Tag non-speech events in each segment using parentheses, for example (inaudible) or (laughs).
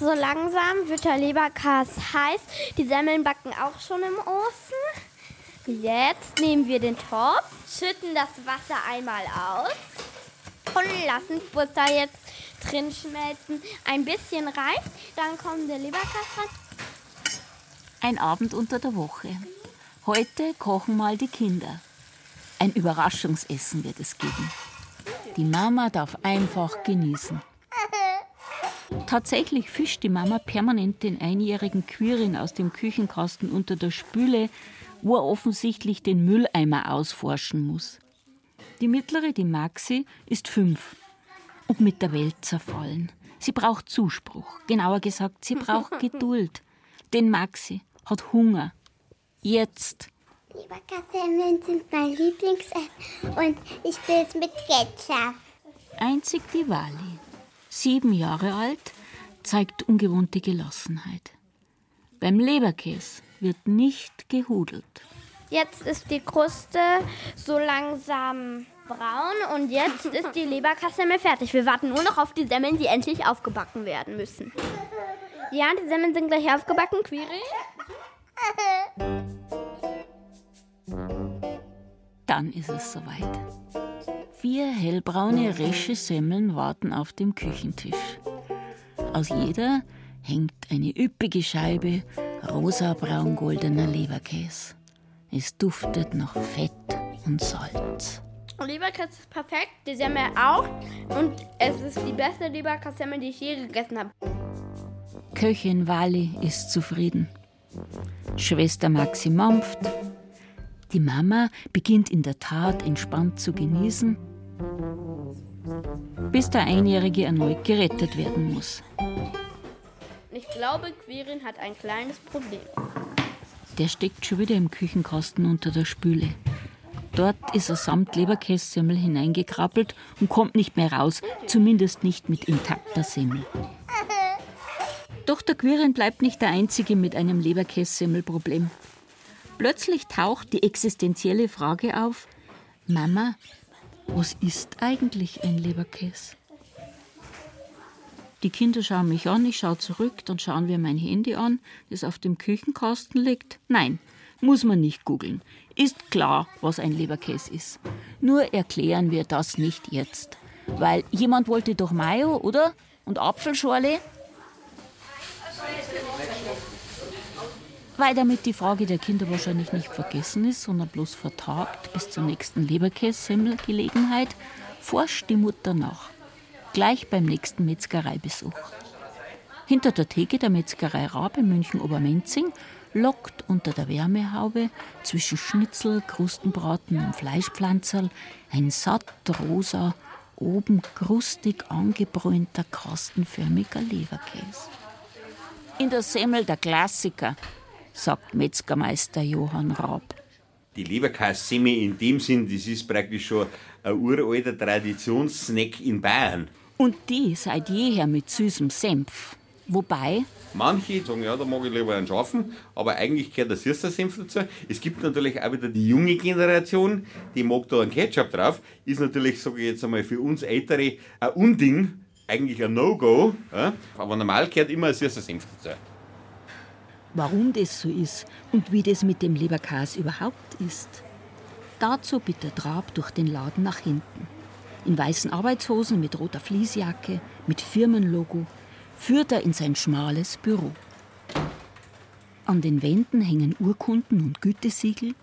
So langsam wird der Leberkas heiß. Die Semmeln backen auch schon im Ofen. Jetzt nehmen wir den Topf, schütten das Wasser einmal aus und lassen Butter jetzt drin schmelzen. Ein bisschen reicht, dann kommt der Leberkas rein. Ein Abend unter der Woche. Heute kochen mal die Kinder. Ein Überraschungsessen wird es geben. Die Mama darf einfach genießen. Tatsächlich fischt die Mama permanent den einjährigen Quirin aus dem Küchenkasten unter der Spüle, wo er offensichtlich den Mülleimer ausforschen muss. Die mittlere, die Maxi, ist fünf und mit der Welt zerfallen. Sie braucht Zuspruch, genauer gesagt, sie braucht (laughs) Geduld. Denn Maxi hat Hunger. Jetzt. Leberkassemmeln sind mein Lieblingsessen und ich will es mit Ketchup. Einzig die Wally, sieben Jahre alt, zeigt ungewohnte Gelassenheit. Beim Leberkäse wird nicht gehudelt. Jetzt ist die Kruste so langsam braun und jetzt ist die Leberkassemmel fertig. Wir warten nur noch auf die Semmeln, die endlich aufgebacken werden müssen. Ja, die Semmeln sind gleich aufgebacken, Quiri. Dann ist es soweit. Vier hellbraune resche Semmeln warten auf dem Küchentisch. Aus jeder hängt eine üppige Scheibe rosa-braun-goldener Leberkäse. Es duftet nach Fett und Salz. Leberkäse ist perfekt, die Semmel auch. Und es ist die beste Leberkässemmel, die ich je gegessen habe. Köchin Wally ist zufrieden. Schwester Maxi mampft. Die Mama beginnt in der Tat entspannt zu genießen, bis der Einjährige erneut gerettet werden muss. Ich glaube, Quirin hat ein kleines Problem. Der steckt schon wieder im Küchenkasten unter der Spüle. Dort ist er samt Leberkässemmel hineingekrabbelt und kommt nicht mehr raus, zumindest nicht mit intakter Semmel. Doch der Quirin bleibt nicht der Einzige mit einem Leberkässemmelproblem. Plötzlich taucht die existenzielle Frage auf: Mama, was ist eigentlich ein Leberkäse? Die Kinder schauen mich an, ich schaue zurück, dann schauen wir mein Handy an, das auf dem Küchenkasten liegt. Nein, muss man nicht googeln. Ist klar, was ein Leberkäse ist. Nur erklären wir das nicht jetzt. Weil jemand wollte doch Mayo, oder? Und Apfelschorle? Weil damit die Frage der Kinder wahrscheinlich nicht vergessen ist, sondern bloß vertagt bis zur nächsten Leberkässemmelgelegenheit, forscht die Mutter nach. Gleich beim nächsten Metzgereibesuch. Hinter der Theke der Metzgerei Raab in München-Obermenzing lockt unter der Wärmehaube zwischen Schnitzel, Krustenbraten und Fleischpflanzerl ein satt rosa, oben krustig angebräunter, kastenförmiger Leberkäse. In der Semmel der Klassiker, sagt Metzgermeister Johann Raab. Die Leberkassemmel in dem Sinn, das ist praktisch schon ein uralter Traditionssnack in Bayern. Und die seit jeher mit süßem Senf. Wobei. Manche sagen, ja, da mag ich lieber einen scharfen, aber eigentlich gehört der süßer Senf dazu. Es gibt natürlich auch wieder die junge Generation, die mag da einen Ketchup drauf. Ist natürlich, sage ich jetzt einmal, für uns Ältere ein Unding, eigentlich ein No-Go. Ja? Aber normal gehört immer ein süßer Senf dazu. Warum das so ist und wie das mit dem Leberkäse überhaupt ist. Dazu bitte Trab durch den Laden nach hinten. In weißen Arbeitshosen mit roter Fließjacke, mit Firmenlogo, führt er in sein schmales Büro. An den Wänden hängen Urkunden und Gütesiegel,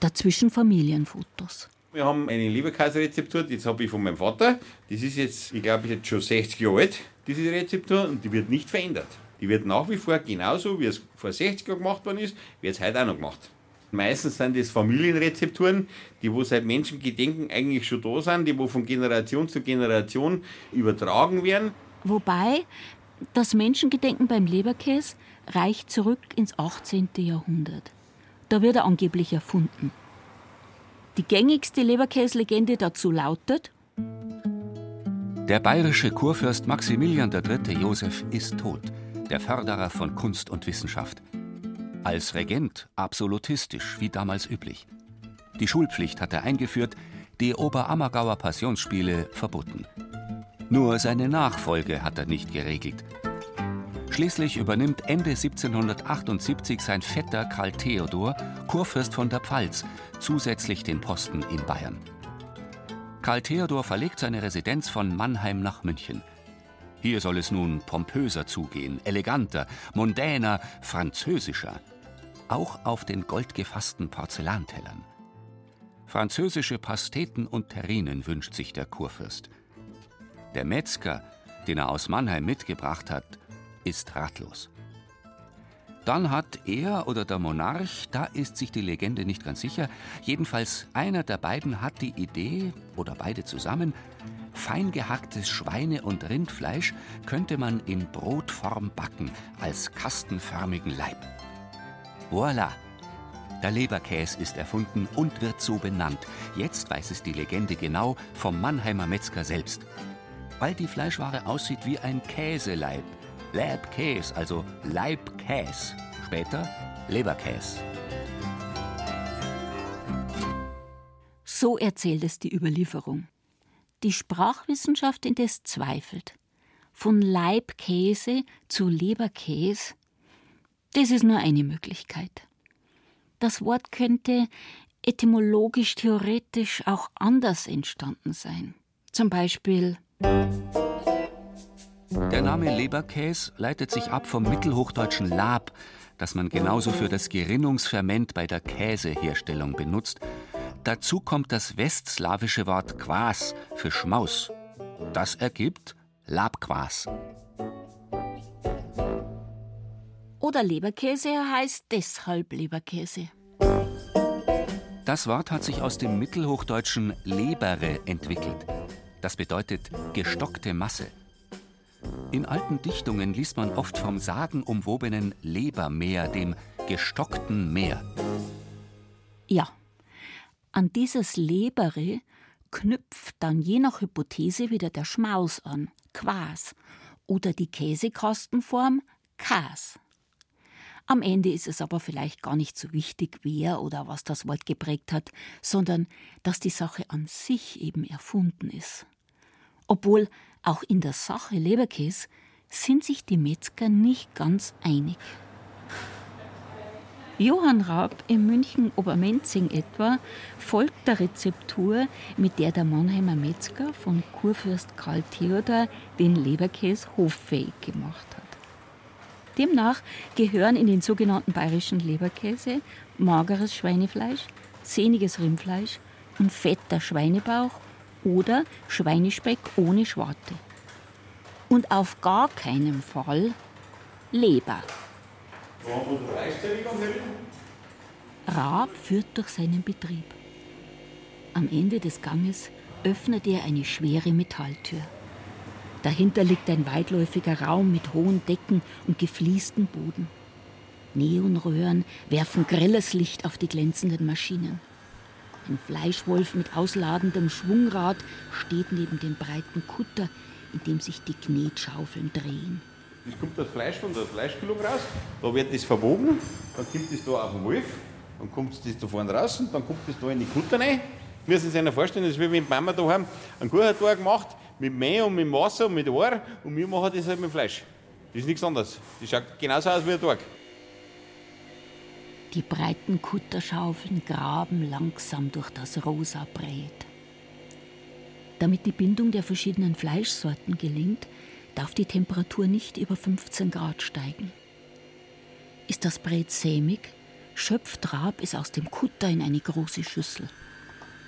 dazwischen Familienfotos. Wir haben eine Leberkäse-Rezeptur, das habe ich von meinem Vater. Das ist jetzt, ich glaube, jetzt schon 60 Jahre alt, diese Rezeptur, und die wird nicht verändert. Die wird nach wie vor genauso, wie es vor 60 Jahren gemacht worden ist, wird es heute auch noch gemacht. Meistens sind das Familienrezepturen, die wo seit Menschengedenken eigentlich schon da sind, die wo von Generation zu Generation übertragen werden. Wobei das Menschengedenken beim Leberkäse reicht zurück ins 18. Jahrhundert. Da wird er angeblich erfunden. Die gängigste Leberkäse-Legende dazu lautet: Der bayerische Kurfürst Maximilian III. Joseph ist tot, der Förderer von Kunst und Wissenschaft. Als Regent absolutistisch, wie damals üblich. Die Schulpflicht hat er eingeführt, die Oberammergauer Passionsspiele verboten. Nur seine Nachfolge hat er nicht geregelt. Schließlich übernimmt Ende 1778 sein Vetter Karl Theodor, Kurfürst von der Pfalz, zusätzlich den Posten in Bayern. Karl Theodor verlegt seine Residenz von Mannheim nach München. Hier soll es nun pompöser zugehen, eleganter, mondäner, französischer. Auch auf den goldgefassten Porzellantellern. Französische Pasteten und Terrinen wünscht sich der Kurfürst. Der Metzger, den er aus Mannheim mitgebracht hat, ist ratlos. Dann hat er oder der Monarch, da ist sich die Legende nicht ganz sicher, jedenfalls einer der beiden hat die Idee, oder beide zusammen, fein gehacktes Schweine- und Rindfleisch könnte man in Brotform backen, als kastenförmigen Leib. Voila! Der Leberkäse ist erfunden und wird so benannt. Jetzt weiß es die Legende genau vom Mannheimer Metzger selbst. Weil die Fleischware aussieht wie ein Käseleib. Leibkäse, also Leibkäse. Später Leberkäse. So erzählt es die Überlieferung. Die Sprachwissenschaft indes zweifelt. Von Leibkäse zu Leberkäse, das ist nur eine Möglichkeit. Das Wort könnte etymologisch theoretisch auch anders entstanden sein. Zum Beispiel Der Name Leberkäse leitet sich ab vom mittelhochdeutschen Lab, das man genauso für das Gerinnungsferment bei der Käseherstellung benutzt. Dazu kommt das westslawische Wort Quas für Schmaus. Das ergibt Labquas. oder Leberkäse heißt deshalb Leberkäse. Das Wort hat sich aus dem mittelhochdeutschen lebere entwickelt. Das bedeutet gestockte Masse. In alten Dichtungen liest man oft vom sagenumwobenen Lebermeer, dem gestockten Meer. Ja, an dieses Lebere knüpft dann je nach Hypothese wieder der Schmaus an, Quas, oder die Käsekastenform Kas. Am Ende ist es aber vielleicht gar nicht so wichtig, wer oder was das Wort geprägt hat, sondern dass die Sache an sich eben erfunden ist. Obwohl auch in der Sache Leberkäse sind sich die Metzger nicht ganz einig. Johann Raab in München Obermenzing etwa folgt der Rezeptur, mit der der Mannheimer Metzger von Kurfürst Karl Theodor den Leberkäse hoffähig gemacht hat. Demnach gehören in den sogenannten bayerischen Leberkäse mageres Schweinefleisch, sehniges Rindfleisch und fetter Schweinebauch oder Schweinespeck ohne Schwarte. Und auf gar keinen Fall Leber. Raab führt durch seinen Betrieb. Am Ende des Ganges öffnet er eine schwere Metalltür. Dahinter liegt ein weitläufiger Raum mit hohen Decken und gefliestem Boden. Neonröhren werfen grelles Licht auf die glänzenden Maschinen. Ein Fleischwolf mit ausladendem Schwungrad steht neben dem breiten Kutter, in dem sich die Knetschaufeln drehen. Es kommt das Fleisch von der Fleischkühlung raus, da wird das verwogen, dann kommt das da auf den Wolf, dann kommt das da vorne raus und dann kommt das da in die Kutter rein. Müssen Sie sich vorstellen, das ist wie wenn die Mama da haben einen Kuchentor gemacht, mit Mehl und mit Wasser und mit Ohr und wir machen das halt mit Fleisch. Das ist nichts anderes. Das schaut genauso aus wie ein Tag. Die breiten Kutterschaufeln graben langsam durch das rosa Brät. Damit die Bindung der verschiedenen Fleischsorten gelingt, darf die Temperatur nicht über 15 Grad steigen. Ist das Brät sämig, schöpft Raab es aus dem Kutter in eine große Schüssel.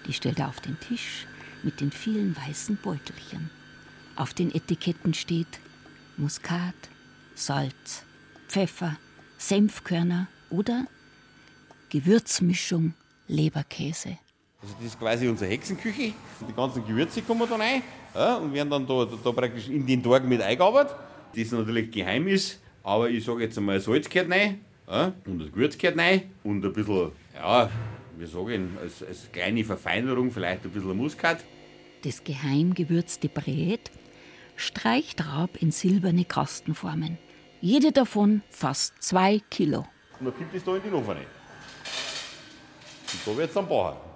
Die stellt er auf den Tisch mit den vielen weißen Beutelchen. Auf den Etiketten steht Muskat, Salz, Pfeffer, Senfkörner oder Gewürzmischung Leberkäse. Also das ist quasi unsere Hexenküche. Die ganzen Gewürze kommen da rein ja, und werden dann da, da, praktisch in den Tagen mit eingearbeitet. Das natürlich geheim ist, aber ich sage jetzt einmal, Salz gehört rein ja, und das Gewürz gehört rein und ein bisschen, ja, wie sage ich, als, als kleine Verfeinerung vielleicht ein bisschen Muskat. Das geheim gewürzte Brät streicht Raab in silberne Kastenformen. Jede davon fast zwei Kilo. Und dann kommt das da in den Ofen rein. Und da wird es dann bauen.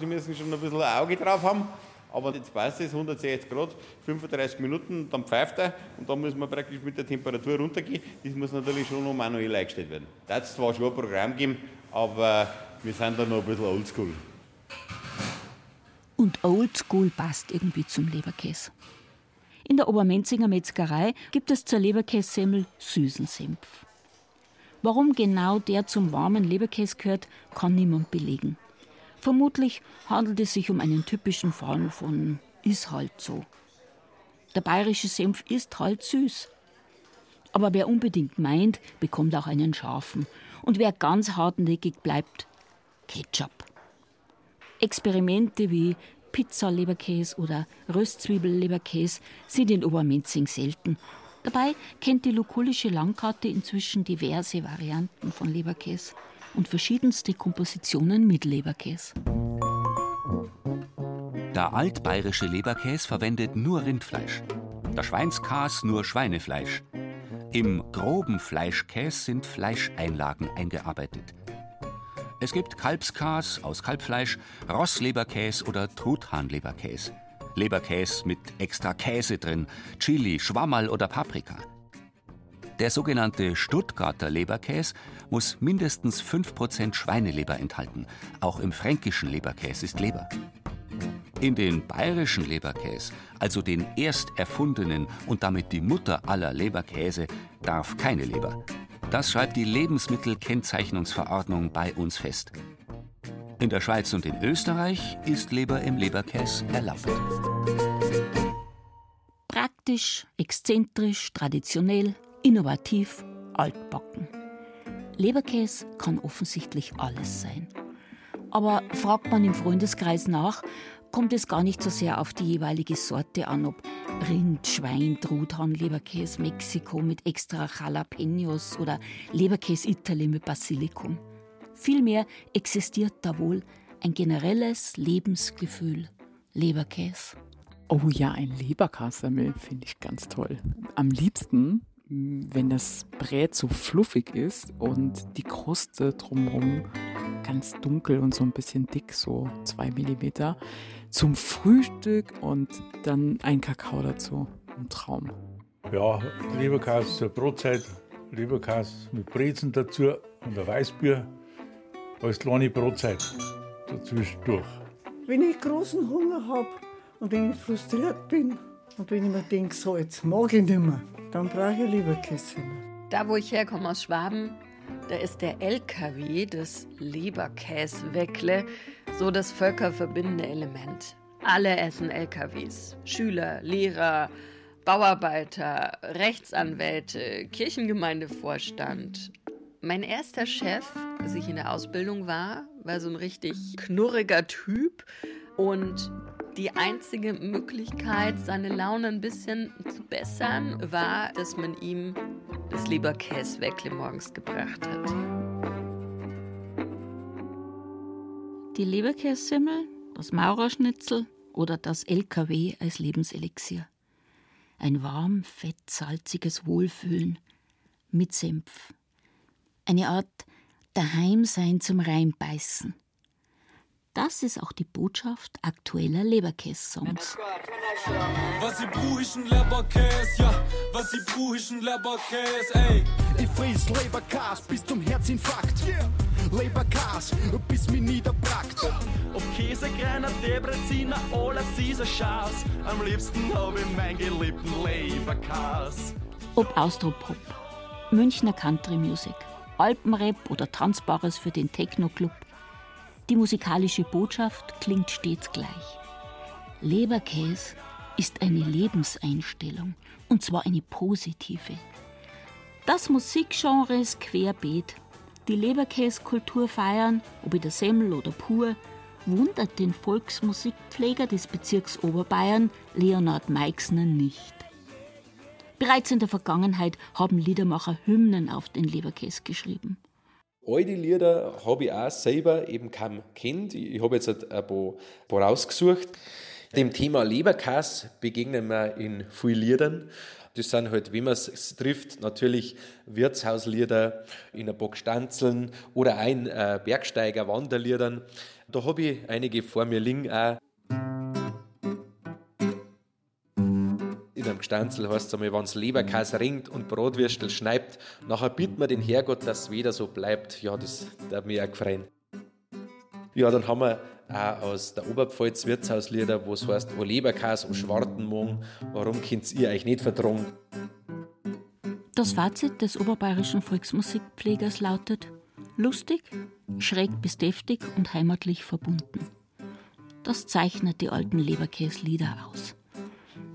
Sie müssen schon ein bisschen ein Auge drauf haben, Aber jetzt passt es 160 Grad, 35 Minuten, dann pfeift er und dann muss man praktisch mit der Temperatur runtergehen. Das muss natürlich schon noch manuell eingestellt werden. Da hat es zwar schon ein Programm geben, aber wir sind da noch ein bisschen oldschool. Und oldschool passt irgendwie zum Leberkäse. In der Obermenzinger Metzgerei gibt es zur Leberkässemmel süßen Senf. Warum genau der zum warmen Leberkäse gehört, kann niemand belegen. Vermutlich handelt es sich um einen typischen Fall von ist halt so. Der bayerische Senf ist halt süß. Aber wer unbedingt meint, bekommt auch einen scharfen. Und wer ganz hartnäckig bleibt, Ketchup. Experimente wie Pizza-Leberkäse oder Röstzwiebel-Leberkäse sind in Obermenzing selten. Dabei kennt die lukulische Landkarte inzwischen diverse Varianten von Leberkäse und verschiedenste Kompositionen mit Leberkäse. Der altbayerische Leberkäse verwendet nur Rindfleisch. Der Schweinskas nur Schweinefleisch. Im groben Fleischkäse sind Fleischeinlagen eingearbeitet. Es gibt Kalbskas aus Kalbfleisch, Rossleberkäse oder Truthahnleberkäse. Leberkäse mit extra Käse drin, Chili, Schwammerl oder Paprika. Der sogenannte Stuttgarter Leberkäse muss mindestens 5% Schweineleber enthalten. Auch im fränkischen Leberkäse ist Leber. In den bayerischen Leberkäse, also den erst erfundenen und damit die Mutter aller Leberkäse, darf keine Leber. Das schreibt die Lebensmittelkennzeichnungsverordnung bei uns fest. In der Schweiz und in Österreich ist Leber im Leberkäse erlaubt. Praktisch, exzentrisch, traditionell, innovativ, altbacken. Leberkäse kann offensichtlich alles sein. Aber fragt man im Freundeskreis nach, kommt es gar nicht so sehr auf die jeweilige Sorte an, ob Rind, Schwein, Truthahn, Leberkäse Mexiko mit extra Jalapenos oder Leberkäse Italy mit Basilikum. Vielmehr existiert da wohl ein generelles Lebensgefühl Leberkäse. Oh ja, ein Leberkassemmel finde ich ganz toll. Am liebsten wenn das Brät so fluffig ist und die Kruste drumherum ganz dunkel und so ein bisschen dick, so zwei Millimeter, zum Frühstück und dann ein Kakao dazu. Ein Traum. Ja, Leberkäse zur Brotzeit, Leberkäse mit Brezen dazu und ein Weißbier als kleine Brotzeit dazwischendurch. Wenn ich großen Hunger habe und wenn ich frustriert bin und wenn ich mir denke, so jetzt mag ich nicht mehr, dann brauche ich lieber Kissen. Da, wo ich herkomme aus Schwaben, da ist der LKW, das Leberkäsweckle, so das völkerverbindende Element. Alle essen LKWs. Schüler, Lehrer, Bauarbeiter, Rechtsanwälte, Kirchengemeindevorstand. Mein erster Chef, als ich in der Ausbildung war, war so ein richtig knurriger Typ. Und die einzige Möglichkeit, seine Laune ein bisschen zu bessern, war, dass man ihm das Leberkäsweckle morgens gebracht hat. Die Leberkässemmel, das Maurerschnitzel oder das LKW als Lebenselixier. Ein warm, fett, salziges Wohlfühlen mit Senf. Eine Art Daheimsein zum Reinbeißen. Das ist auch die Botschaft aktueller Leberkäse-Songs. Was ich brauch ist ein ja, was ich brauch ist ein ey. Ich friss Leberkäse bis zum Herzinfarkt, yeah. Leberkäse, bis mich niederbrackt. Ob Käse, Greiner, Debreziner, alles ist ein Schatz. Am liebsten hab ich meinen geliebten Leberkäse. Ob Austropop, Münchner Country Music, Alpenrap oder Tanzbares für den Techno-Club – die musikalische Botschaft klingt stets gleich. Leberkäse ist eine Lebenseinstellung, und zwar eine positive. Das Musikgenre ist querbeet. Die Leberkäskultur feiern, ob in der Semmel oder pur, wundert den Volksmusikpfleger des Bezirks Oberbayern, Leonhard Meixner, nicht. Bereits in der Vergangenheit haben Liedermacher Hymnen auf den Leberkäse geschrieben. Alte Lieder habe ich auch selber eben kaum kennt. Ich habe jetzt ein paar, paar rausgesucht. Dem Thema Leberkass begegnen wir in vielen Liedern. Das sind halt, wie man es trifft, natürlich Wirtshauslieder in ein paar Stanzeln oder ein äh, Bergsteiger-Wanderliedern. Da habe ich einige vor mir liegen auch. Gstanzl heißt es einmal, wenn's Leberkäse ringt und Bratwürstel schneibt, nachher bittet man den Herrgott, dass es wieder so bleibt. Ja, das hat mich auch gefreut. Ja, dann haben wir auch aus der Oberpfalz Wirtshauslieder, wo es heißt, wo Leberkäse am Schwartenmorgen, warum könnt ihr euch nicht vertragen? Das Fazit des oberbayerischen Volksmusikpflegers lautet: lustig, schräg bis deftig und heimatlich verbunden. Das zeichnet die alten Leberkäslieder aus.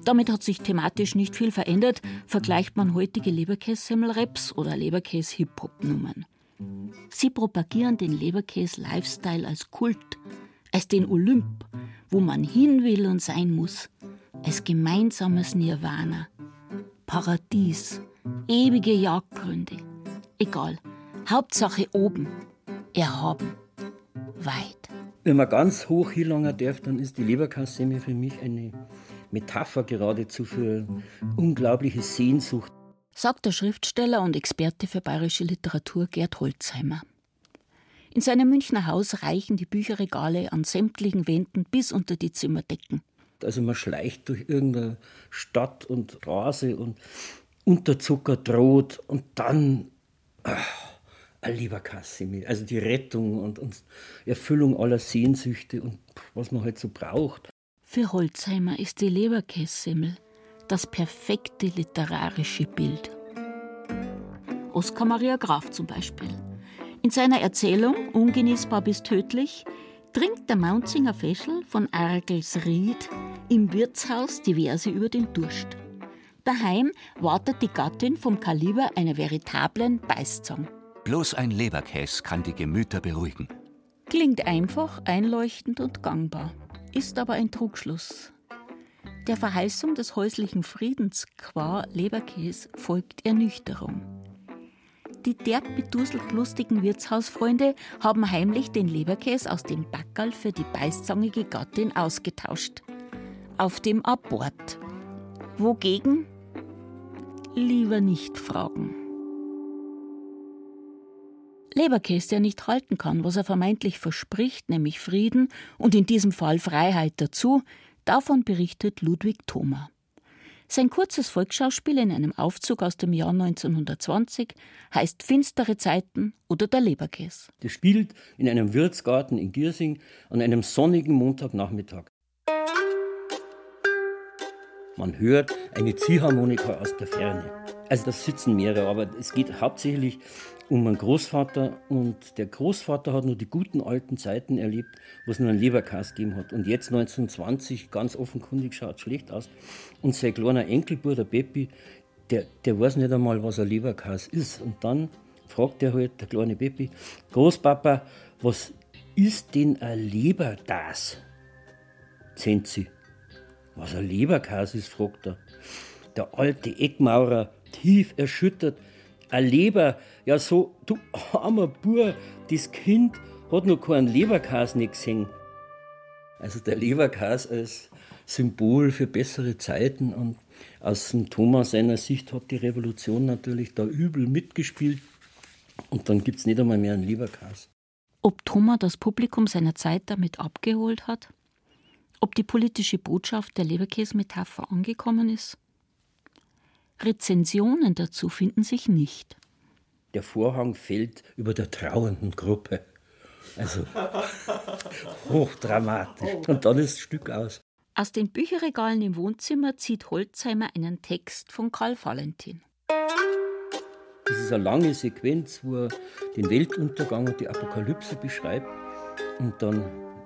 Damit hat sich thematisch nicht viel verändert, vergleicht man heutige Leberkässemmelraps oder Leberkäs-Hip-Hop-Nummern. Sie propagieren den Leberkäs-Lifestyle als Kult, als den Olymp, wo man hin will und sein muss, als gemeinsames Nirvana, Paradies, ewige Jagdgründe. Egal, Hauptsache oben, erhaben, weit. Wenn man ganz hoch hinlangen darf, dann ist die Leberkassemme für mich eine Metapher geradezu für unglaubliche Sehnsucht. Sagt der Schriftsteller und Experte für bayerische Literatur Gerd Holzheimer. In seinem Münchner Haus reichen die Bücherregale an sämtlichen Wänden bis unter die Zimmerdecken. Also man schleicht durch irgendeine Stadt und Straße und Unterzucker droht und dann ach, ein lieber Kasimir. Also die Rettung und, und Erfüllung aller Sehnsüchte und was man halt so braucht. Für Holzheimer ist die Leberkässemmel das perfekte literarische Bild. Oskar Maria Graf zum Beispiel. In seiner Erzählung Ungenießbar bis tödlich trinkt der Mountsinger Feschel von Argelsried im Wirtshaus diverse über den Durst. Daheim wartet die Gattin vom Kaliber einer veritablen Beißzang. Bloß ein Leberkäse kann die Gemüter beruhigen. Klingt einfach, einleuchtend und gangbar, ist aber ein Trugschluss. Der Verheißung des häuslichen Friedens qua Leberkäse folgt Ernüchterung. Die derb beduselt lustigen Wirtshausfreunde haben heimlich den Leberkäse aus dem Backerl für die beißzangige Gattin ausgetauscht. Auf dem Abort. Wogegen? Lieber nicht fragen. Leberkäse, der nicht halten kann, was er vermeintlich verspricht, nämlich Frieden und in diesem Fall Freiheit dazu, davon berichtet Ludwig Thoma. Sein kurzes Volksschauspiel in einem Aufzug aus dem Jahr 1920 heißt Finstere Zeiten oder der Leberkäse. Das spielt in einem Wirtsgarten in Giersing an einem sonnigen Montagnachmittag. Man hört eine Ziehharmonika aus der Ferne. Also das sitzen mehrere, aber es geht hauptsächlich um meinen Großvater und der Großvater hat nur die guten alten Zeiten erlebt, wo es nur einen Leberkas gegeben hat. Und jetzt 1920, ganz offenkundig, schaut schlecht aus. Und sein kleiner Enkelbruder, der Peppi, der, der weiß nicht einmal, was ein Leberkas ist. Und dann fragt er halt, der kleine Peppi, Großpapa, was ist denn ein Leberdas? Zenzi. Was ein Leberkas ist, fragt er. Der alte Eckmaurer, tief erschüttert, ein Leber, ja so, du armer Bur, das Kind hat noch keinen Leberkas nicht gesehen. Also der Leberkas als Symbol für bessere Zeiten und aus dem Thomas seiner Sicht hat die Revolution natürlich da übel mitgespielt und dann gibt es nicht einmal mehr einen Leberkas. Ob Thomas das Publikum seiner Zeit damit abgeholt hat? Ob die politische Botschaft der Leberkäse-Metapher angekommen ist? Rezensionen dazu finden sich nicht. Der Vorhang fällt über der trauernden Gruppe. Also (laughs) hochdramatisch. Und dann ist das Stück aus. Aus den Bücherregalen im Wohnzimmer zieht Holzheimer einen Text von Karl Valentin. Das ist eine lange Sequenz, wo er den Weltuntergang und die Apokalypse beschreibt. Und dann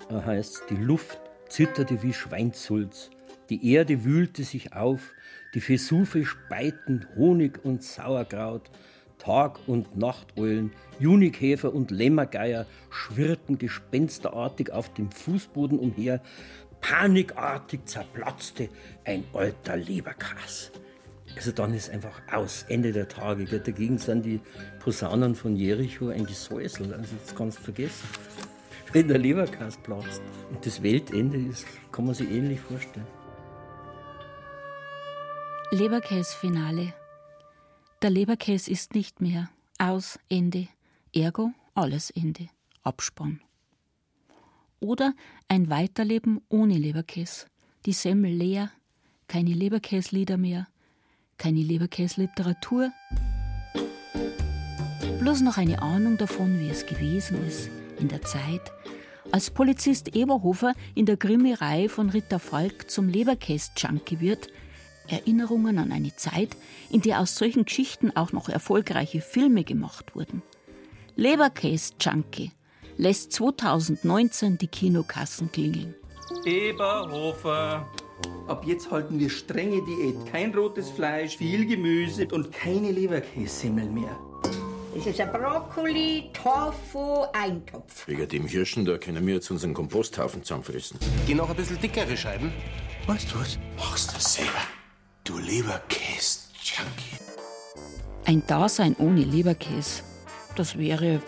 heißt es, die Luft zitterte wie Schweinsulz. Die Erde wühlte sich auf, die Vesuve speiten Honig und Sauerkraut, Tag- und Nachteulen, Junikäfer und Lämmergeier schwirrten gespensterartig auf dem Fußboden umher. Panikartig zerplatzte ein alter Leberkas. Also dann ist einfach aus, Ende der Tage. Dagegen sind die Posaunen von Jericho ein Gesäusel. Also das kannst du vergessen. Wenn der Leberkas platzt und das Weltende ist, kann man sich ähnlich vorstellen. Leberkäse-Finale. Der Leberkäse ist nicht mehr. Aus, Ende. Ergo, alles Ende. Abspann. Oder ein Weiterleben ohne Leberkäse. Die Semmel leer, Keine Leberkäslieder mehr, keine Leberkäsliteratur. Bloß noch eine Ahnung davon, wie es gewesen ist in der Zeit, als Polizist Eberhofer in der Krimireihe von Ritter Falk zum Leberkäs-Junkie wird, Erinnerungen an eine Zeit, in der aus solchen Geschichten auch noch erfolgreiche Filme gemacht wurden. Leberkäs-Junkie lässt 2019 die Kinokassen klingeln. Eberhofer. Ab jetzt halten wir strenge Diät. Kein rotes Fleisch, viel Gemüse und keine Leberkässemmel mehr. Das ist ein Brokkoli, Tofu, Eintopf. Wegen dem Hirschen, da können wir jetzt unseren Komposthaufen zusammenfressen. Geh noch ein bisschen dickere Scheiben. Weißt du was? Machst du selber. Du Leberkäse-Junkie. Ein Dasein ohne Leberkäse, das wäre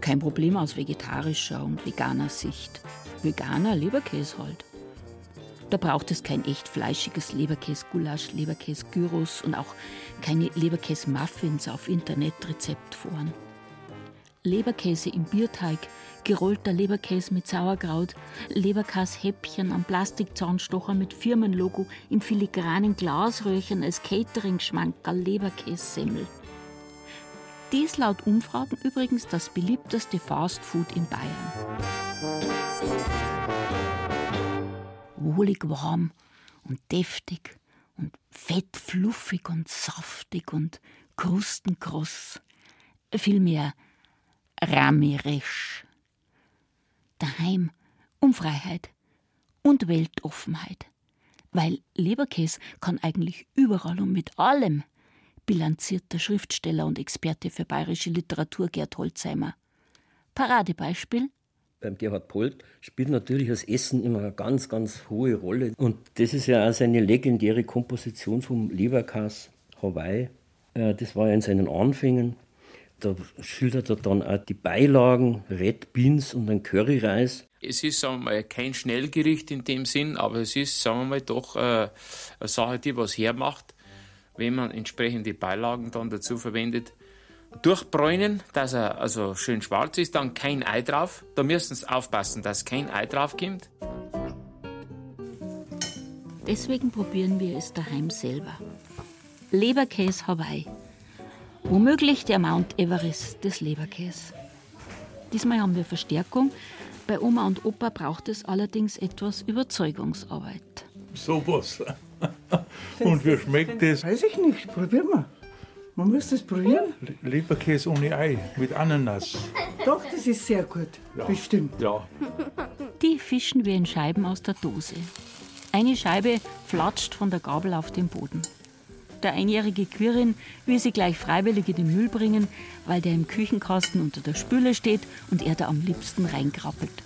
kein Problem aus vegetarischer und veganer Sicht. Veganer Leberkäse halt. Da braucht es kein echt fleischiges Leberkäse-Gulasch, Leberkäse-Gyros und auch keine Leberkäse-Muffins auf Internetrezeptforen. Leberkäse im Bierteig, gerollter Leberkäse mit Sauerkraut, Leberkäshäppchen am Plastikzahnstocher mit Firmenlogo im filigranen Glasröhrchen als Catering-Schmankerl Leberkässemmel. Dies laut Umfragen übrigens das beliebteste Fastfood in Bayern wohlig warm und deftig und fettfluffig und saftig und krustenkross. Vielmehr ramirisch. Daheim um Freiheit und Weltoffenheit. Weil Leberkäse kann eigentlich überall und mit allem, bilanziert der Schriftsteller und Experte für bayerische Literatur Gerd Holzheimer. Paradebeispiel beim Gerhard Polt spielt natürlich das Essen immer eine ganz, ganz hohe Rolle. Und das ist ja auch seine legendäre Komposition vom Leberkas Hawaii. Äh, das war ja in seinen Anfängen. Da schildert er dann auch die Beilagen, Red Beans und ein Curryreis. Es ist sagen wir mal, kein Schnellgericht in dem Sinn, aber es ist sagen wir mal, doch äh, eine Sache, die was hermacht, wenn man entsprechende Beilagen dann dazu verwendet durchbräunen, dass er also schön schwarz ist, dann kein Ei drauf. Da müssen Sie aufpassen, dass kein Ei drauf kommt. Deswegen probieren wir es daheim selber. Leberkäse Hawaii. Womöglich der Mount Everest des Leberkäse. Diesmal haben wir Verstärkung. Bei Oma und Opa braucht es allerdings etwas Überzeugungsarbeit. Sowas. und wie schmeckt das? Weiß ich nicht. Probieren wir. Man muss das probieren. Leberkäse ohne Ei mit Ananas. Doch, das ist sehr gut. Ja. Bestimmt. Ja. Die fischen wir in Scheiben aus der Dose. Eine Scheibe flatscht von der Gabel auf den Boden. Der einjährige Quirin will sie gleich freiwillig in den Müll bringen, weil der im Küchenkasten unter der Spüle steht und er da am liebsten reinkrabbelt.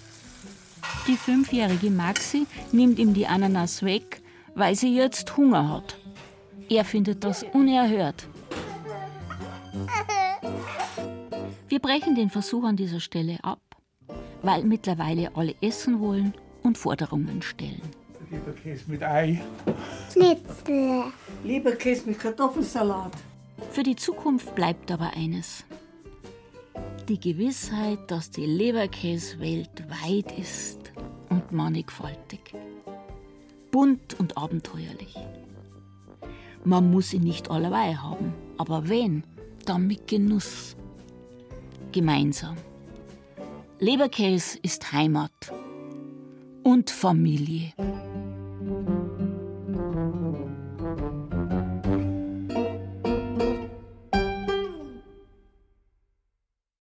Die fünfjährige Maxi nimmt ihm die Ananas weg, weil sie jetzt Hunger hat. Er findet das unerhört. Wir brechen den Versuch an dieser Stelle ab, weil mittlerweile alle essen wollen und Forderungen stellen. Leberkäse mit Ei. Schnitzel. Leberkäse mit Kartoffelsalat. Für die Zukunft bleibt aber eines. Die Gewissheit, dass die Leberkäsewelt weit ist und mannigfaltig. Bunt und abenteuerlich. Man muss ihn nicht allerweil haben, aber wenn, dann mit Genuss. Gemeinsam. Leberkäse ist Heimat und Familie.